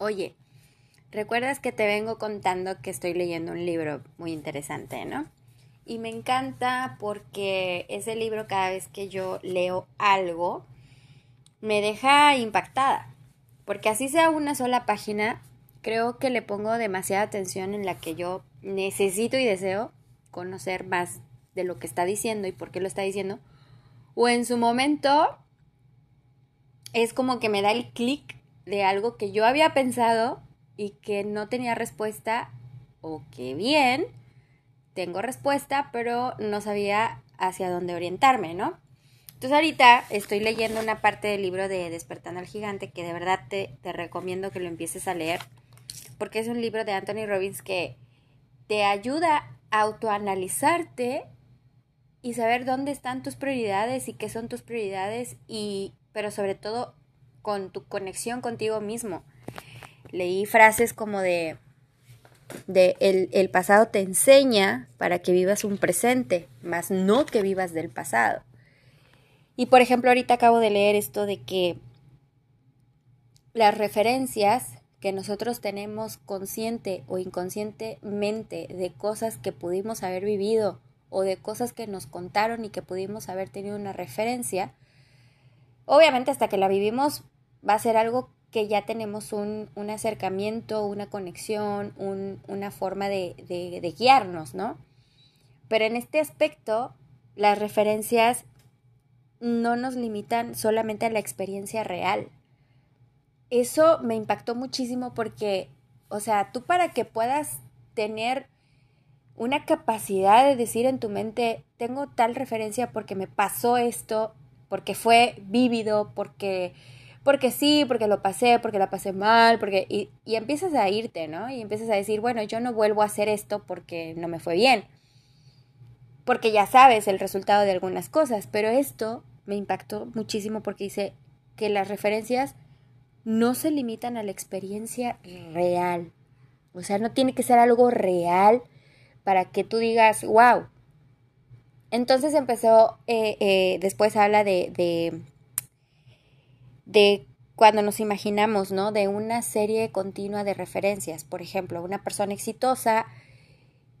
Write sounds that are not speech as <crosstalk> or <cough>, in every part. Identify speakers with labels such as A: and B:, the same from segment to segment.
A: Oye, recuerdas que te vengo contando que estoy leyendo un libro muy interesante, ¿no? Y me encanta porque ese libro cada vez que yo leo algo me deja impactada. Porque así sea una sola página, creo que le pongo demasiada atención en la que yo necesito y deseo conocer más de lo que está diciendo y por qué lo está diciendo. O en su momento es como que me da el clic de algo que yo había pensado y que no tenía respuesta o que bien, tengo respuesta, pero no sabía hacia dónde orientarme, ¿no? Entonces ahorita estoy leyendo una parte del libro de Despertando al Gigante que de verdad te, te recomiendo que lo empieces a leer porque es un libro de Anthony Robbins que te ayuda a autoanalizarte y saber dónde están tus prioridades y qué son tus prioridades y pero sobre todo con tu conexión contigo mismo. Leí frases como de, de el, el pasado te enseña para que vivas un presente, más no que vivas del pasado. Y por ejemplo, ahorita acabo de leer esto de que las referencias que nosotros tenemos consciente o inconscientemente de cosas que pudimos haber vivido o de cosas que nos contaron y que pudimos haber tenido una referencia, obviamente hasta que la vivimos va a ser algo que ya tenemos un, un acercamiento, una conexión, un, una forma de, de guiarnos, ¿no? Pero en este aspecto, las referencias no nos limitan solamente a la experiencia real. Eso me impactó muchísimo porque, o sea, tú para que puedas tener una capacidad de decir en tu mente, tengo tal referencia porque me pasó esto, porque fue vívido, porque porque sí, porque lo pasé, porque la pasé mal, porque y, empiezas a irte, ¿no? Y empiezas a decir, bueno, yo no vuelvo a hacer esto porque no me fue bien. Porque ya sabes el resultado de algunas cosas, pero esto me impactó muchísimo porque dice que las referencias no se limitan a la experiencia real. O sea, no tiene que ser algo real para que tú digas, wow. Entonces empezó, eh, eh, después habla de de cuando nos imaginamos, ¿no? De una serie continua de referencias. Por ejemplo, una persona exitosa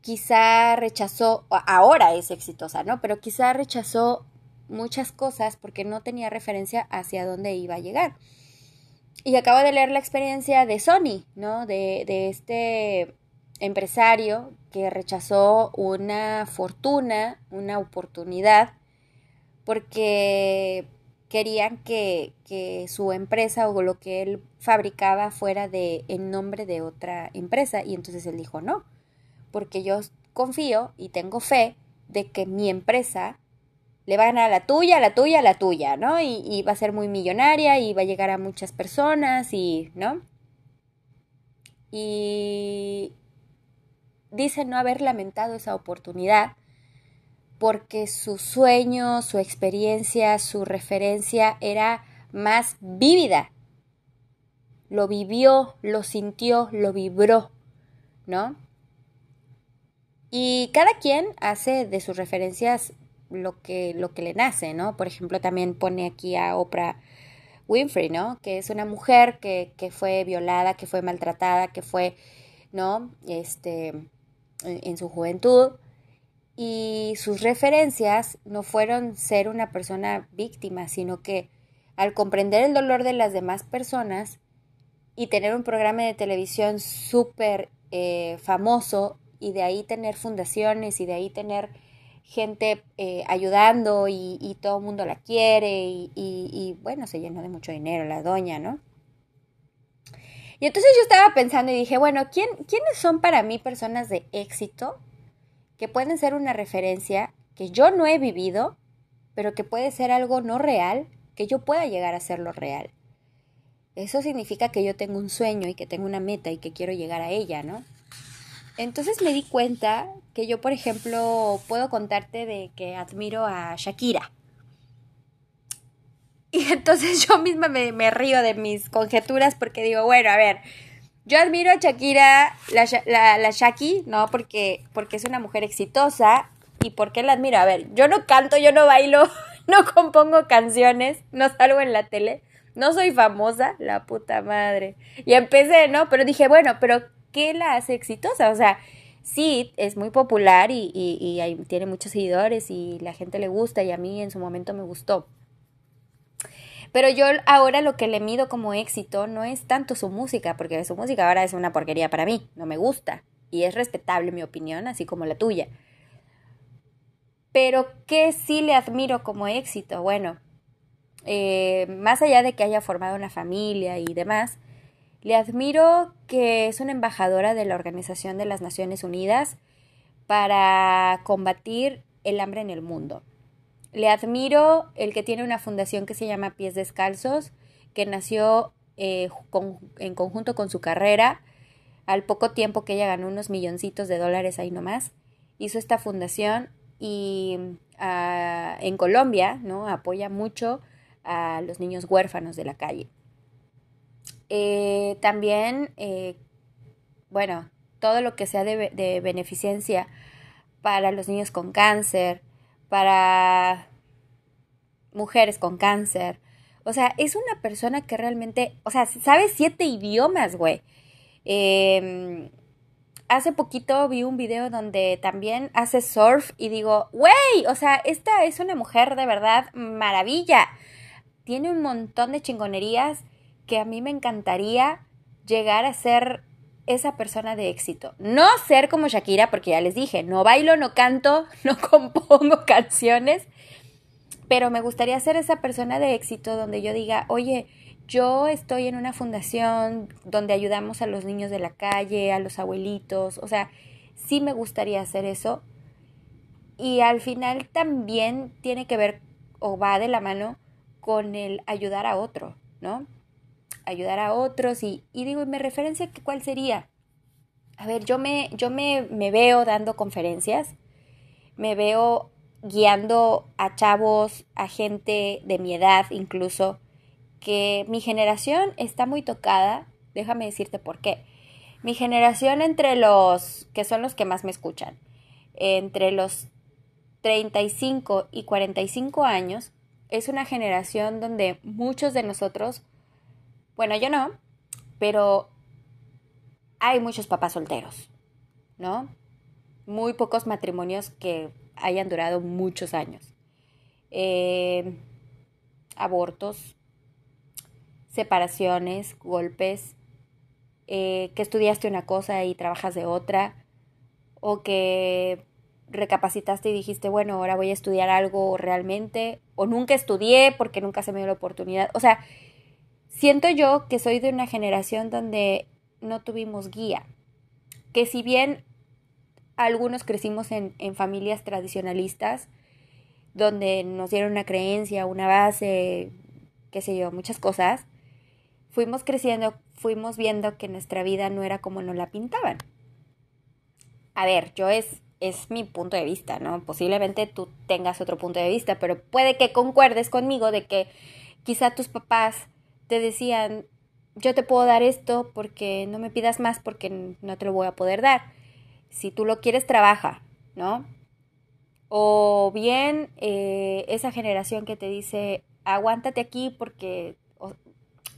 A: quizá rechazó, ahora es exitosa, ¿no? Pero quizá rechazó muchas cosas porque no tenía referencia hacia dónde iba a llegar. Y acabo de leer la experiencia de Sony, ¿no? De, de este empresario que rechazó una fortuna, una oportunidad, porque querían que, que, su empresa o lo que él fabricaba fuera de en nombre de otra empresa y entonces él dijo no porque yo confío y tengo fe de que mi empresa le va a ganar la tuya, a la tuya, a la tuya, ¿no? Y, y va a ser muy millonaria y va a llegar a muchas personas y, ¿no? Y dice no haber lamentado esa oportunidad porque su sueño, su experiencia, su referencia era más vívida. Lo vivió, lo sintió, lo vibró, ¿no? Y cada quien hace de sus referencias lo que, lo que le nace, ¿no? Por ejemplo, también pone aquí a Oprah Winfrey, ¿no? Que es una mujer que, que fue violada, que fue maltratada, que fue, ¿no? Este, en, en su juventud, y sus referencias no fueron ser una persona víctima, sino que al comprender el dolor de las demás personas y tener un programa de televisión súper eh, famoso y de ahí tener fundaciones y de ahí tener gente eh, ayudando y, todo el mundo la quiere y, bueno, se llenó de mucho dinero la doña, ¿no? Y entonces yo estaba pensando y dije, bueno, ¿quién, ¿quiénes son para mí personas de éxito que pueden ser una referencia que yo no he vivido, pero que puede ser algo no real, que yo pueda llegar a serlo real. Eso significa que yo tengo un sueño y que tengo una meta y que quiero llegar a ella, ¿no? Entonces me di cuenta que yo, por ejemplo, puedo contarte de que admiro a Shakira. Y <laughs> entonces yo misma me, me río de mis conjeturas porque digo, bueno, a ver, yo admiro a Shakira, la, la, la Shaki, ¿no? Porque, porque es una mujer exitosa. ¿Y por qué la admiro? A ver, yo no canto, yo no bailo, <laughs> no compongo canciones, no salgo en la tele. no soy famosa, la puta madre. Y empecé, ¿no? Pero dije, bueno, pero ¿qué la hace exitosa? O sea, sí, es muy popular y, y, tiene muchos seguidores y la gente le gusta y a mí en su momento me gustó. Pero yo ahora lo que le mido como éxito no es tanto su música, porque su música ahora es una porquería para mí, no me gusta. Y es respetable mi opinión, así como la tuya. Pero ¿qué sí le admiro como éxito? Bueno, eh, más allá de que haya formado una familia y demás, le admiro que es una embajadora de la Organización de las Naciones Unidas para combatir el hambre en el mundo. Le admiro el que tiene una fundación que se llama Pies Descalzos, que nació eh, en conjunto con su carrera. Al poco tiempo que ella ganó unos milloncitos de dólares ahí nomás, hizo esta fundación y ah, en Colombia ¿no? apoya mucho a los niños huérfanos de la calle. Eh, también, eh, bueno, todo lo que sea de, de beneficencia para los niños con cáncer, para mujeres con cáncer. O sea, es una persona que realmente, o sea, sabe siete idiomas, güey. Em, hace poquito vi un video donde también hace surf y digo, güey, o sea, esta es una mujer de verdad maravilla. Tiene un montón de chingonerías que a mí me encantaría llegar a ser esa persona de éxito. No ser como Shakira, porque ya les dije, no bailo, no canto, <laughs> no compongo <laughs> canciones, pero me gustaría ser esa persona de éxito donde yo diga, oye, yo estoy en una fundación donde ayudamos a los niños de la calle, a los abuelitos, o sea, sí me gustaría hacer eso. Y al final también tiene que ver o va de la mano con el ayudar a otro, ¿no? Ayudar a otros y, y digo, ¿me referencia cuál sería? A ver, yo me, yo me, me veo dando conferencias, me veo guiando a chavos, a gente de mi edad incluso, que mi generación está muy tocada, déjame decirte por qué. Mi generación entre los, que son los que más me escuchan, entre los 35 y 45 años, es una generación donde muchos de nosotros bueno, yo no, pero hay muchos papás solteros, ¿no? Muy pocos matrimonios que hayan durado muchos años. Eh, abortos, separaciones, golpes, eh, que estudiaste una cosa y trabajas de otra, o que recapacitaste y dijiste, bueno, ahora voy a estudiar algo realmente, o nunca estudié porque nunca se me dio la oportunidad. O sea, Siento yo que soy de una generación donde no tuvimos guía, que si bien algunos crecimos en, familias tradicionalistas, donde nos dieron una creencia, una base, qué sé yo, muchas cosas, fuimos creciendo, fuimos viendo que nuestra vida no era como nos la pintaban. A ver, yo es, es mi punto de vista, ¿no? Posiblemente tú tengas otro punto de vista, pero puede que concuerdes conmigo de que quizá tus papás te decían, yo te puedo dar esto porque no me pidas más porque no te lo voy a poder dar. Si tú lo quieres, trabaja, ¿no? O bien eh, esa generación que te dice, aguántate aquí porque,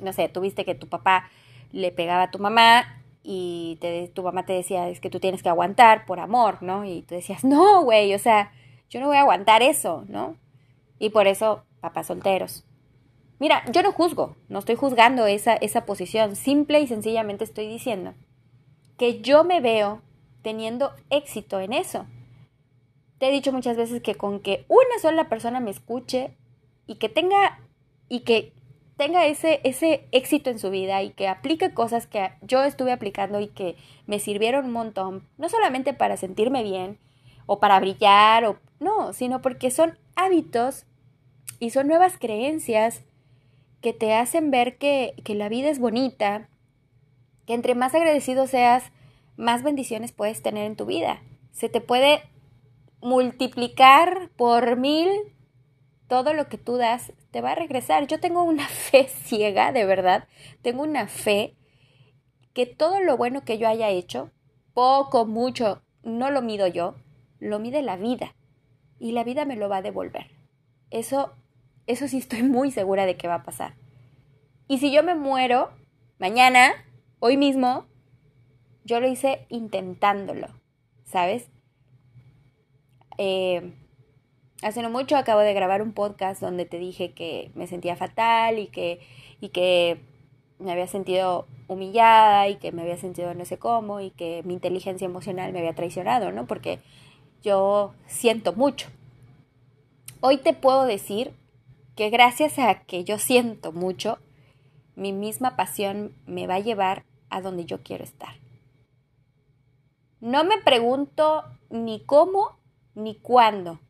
A: no sé, tuviste que tu papá le pegaba a tu mamá y te, tu mamá te decía, es que tú tienes que aguantar por amor, ¿no? Y tú decías, no, güey, o sea, yo no voy a aguantar eso, ¿no? Y por eso, papás solteros. Mira, yo no juzgo, no estoy juzgando esa, esa posición, simple y sencillamente estoy diciendo que yo me veo teniendo éxito en eso. Te he dicho muchas veces que con que una sola persona me escuche y que tenga y que tenga ese, ese éxito en su vida y que aplique cosas que yo estuve aplicando y que me sirvieron un montón, no solamente para sentirme bien o para brillar o no, sino porque son hábitos y son nuevas creencias que te hacen ver que, la vida es bonita, que entre más agradecido seas, más bendiciones puedes tener en tu vida. Se te puede multiplicar por mil todo lo que tú das, te va a regresar. Yo tengo una <laughs> fe ciega, de verdad, tengo una fe que todo lo bueno que yo haya hecho, poco, mucho, no lo mido yo, lo mide la vida y la vida me lo va a devolver. Eso eso sí estoy muy segura de que va a pasar. Y si yo me muero mañana, hoy mismo, yo lo hice intentándolo, ¿sabes? Eh, hace no mucho acabo de grabar un podcast donde te dije que me sentía fatal y que, y que me había sentido humillada y que me había sentido no sé cómo y que mi inteligencia emocional me había traicionado, ¿no? Porque yo siento mucho. Hoy te puedo decir que gracias a que yo siento mucho, mi misma pasión me va a llevar a donde yo quiero estar. No me pregunto ni cómo ni cuándo,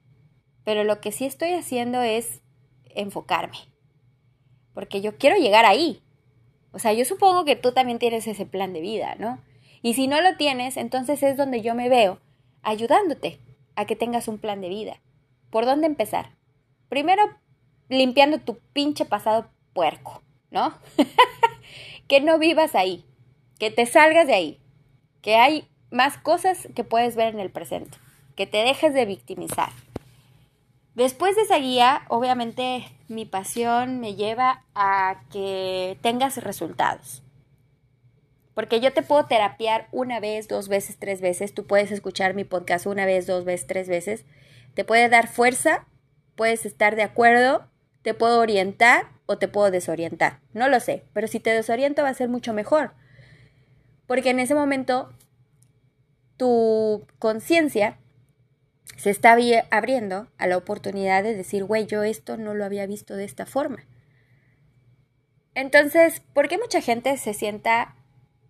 A: pero lo que sí estoy haciendo es enfocarme, porque yo quiero llegar ahí. O sea, yo supongo que tú también tienes ese plan de vida, ¿no? Y si no lo tienes, entonces es donde yo me veo ayudándote a que tengas un plan de vida. ¿Por dónde empezar? Primero, limpiando tu pinche pasado puerco, ¿no? <laughs> que no vivas ahí, que te salgas de ahí, que hay más cosas que puedes ver en el presente, que te dejes de victimizar. Después de esa guía, obviamente mi pasión me lleva a que tengas resultados. Porque yo te puedo terapiar una vez, dos veces, tres veces. Tú puedes escuchar mi podcast una vez, dos veces, tres veces. Te puede dar fuerza, puedes estar de acuerdo, te puedo orientar o te puedo desorientar. No lo sé, pero si te desoriento va a ser mucho mejor. Porque en ese momento tu conciencia se está abriendo a la oportunidad de decir, güey, yo esto no lo había visto de esta forma. Entonces, ¿por qué mucha gente se sienta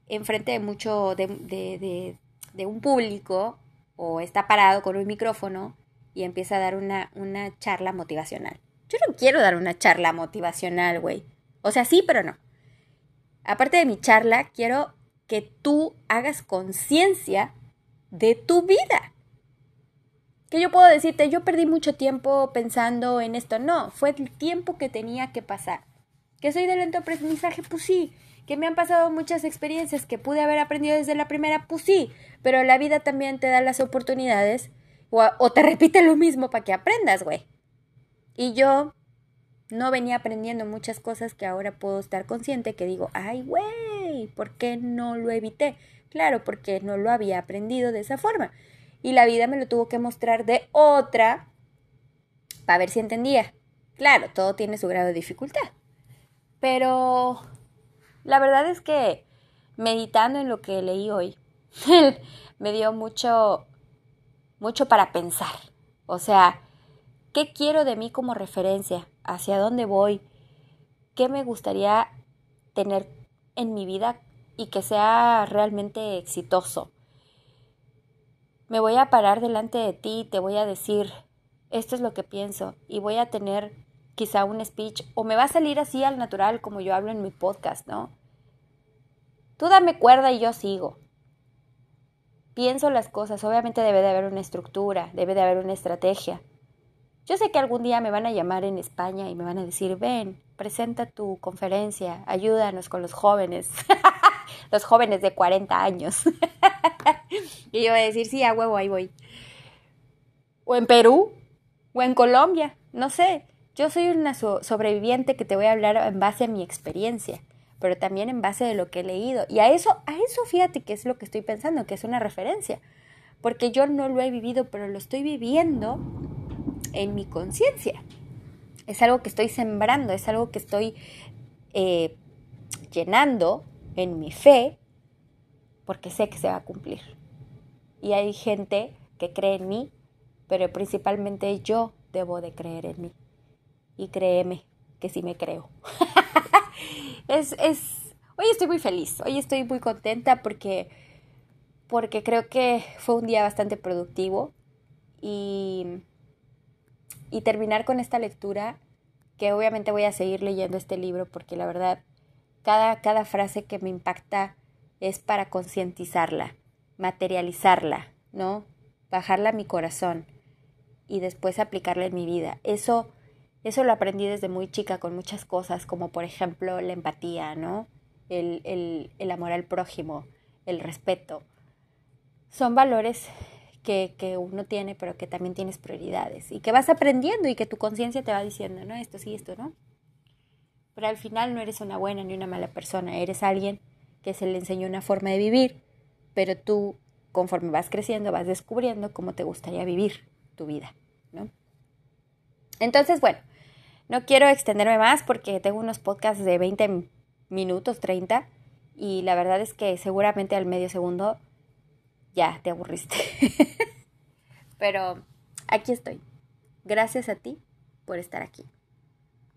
A: enfrente de mucho de, de, de, un público o está parado con un micrófono y empieza a dar una, una charla motivacional? Yo no quiero dar una charla motivacional, güey. O sea, sí, pero no. Aparte de mi charla, quiero que tú hagas conciencia de tu vida. Que yo puedo decirte, yo perdí mucho tiempo pensando en esto. No, fue el tiempo que tenía que pasar. ¿Que soy de lento aprendizaje? Pues sí. ¿Que me han pasado muchas experiencias que pude haber aprendido desde la primera? Pues sí. Pero la vida también te da las oportunidades o, o te repite lo mismo para que aprendas, güey. Y yo no venía aprendiendo muchas cosas que ahora puedo estar consciente que digo, ay, güey, ¿por qué no lo evité? Claro, porque no lo había aprendido de esa forma. Y la vida me lo tuvo que mostrar de otra para ver si entendía. Claro, todo tiene su grado de dificultad. Pero la verdad es que meditando en lo que leí hoy, <laughs> me dio mucho, mucho para pensar. O sea, ¿Qué quiero de mí como referencia? ¿Hacia dónde voy? ¿Qué me gustaría tener en mi vida y que sea realmente exitoso? Me voy a parar delante de ti y te voy a decir, esto es lo que pienso y voy a tener quizá un speech o me va a salir así al natural como yo hablo en mi podcast, ¿no? Tú dame cuerda y yo sigo. Pienso las cosas, obviamente debe de haber una estructura, debe de haber una estrategia. Yo sé que algún día me van a llamar en España y me van a decir, ven, presenta tu conferencia, ayúdanos con los jóvenes, <laughs> los jóvenes de 40 años. <laughs> y yo voy a decir, sí, a huevo, ahí voy. O en Perú, o en Colombia, no sé. Yo soy una sobreviviente que te voy a hablar en base a mi experiencia, pero también en base de lo que he leído. Y a eso, a eso fíjate que es lo que estoy pensando, que es una referencia. Porque yo no lo he vivido, pero lo estoy viviendo en mi conciencia. Es algo que estoy sembrando, es algo que estoy eh, llenando en mi fe porque sé que se va a cumplir. Y hay gente que cree en mí, pero principalmente yo debo de creer en mí. Y créeme que sí me creo. <laughs> es, es, hoy estoy muy feliz, hoy estoy muy contenta porque, porque creo que fue un día bastante productivo y y terminar con esta lectura, que obviamente voy a seguir leyendo este libro porque la verdad, cada, cada frase que me impacta es para concientizarla, materializarla, ¿no? Bajarla a mi corazón y después aplicarla en mi vida. Eso, eso lo aprendí desde muy chica con muchas cosas, como por ejemplo la empatía, ¿no? El, el, el amor al prójimo, el respeto. Son valores que, uno tiene, pero que también tienes prioridades y que vas aprendiendo y que tu conciencia te va diciendo, ¿no? Esto sí, esto no. Pero al final no eres una buena ni una mala persona, eres alguien que se le enseñó una forma de vivir, pero tú conforme vas creciendo vas descubriendo cómo te gustaría vivir tu vida, ¿no? Entonces, bueno, no quiero extenderme más porque tengo unos podcasts de 20 minutos, 30, y la verdad es que seguramente al medio segundo ya te aburriste. <laughs> Pero aquí estoy. Gracias a ti por estar aquí.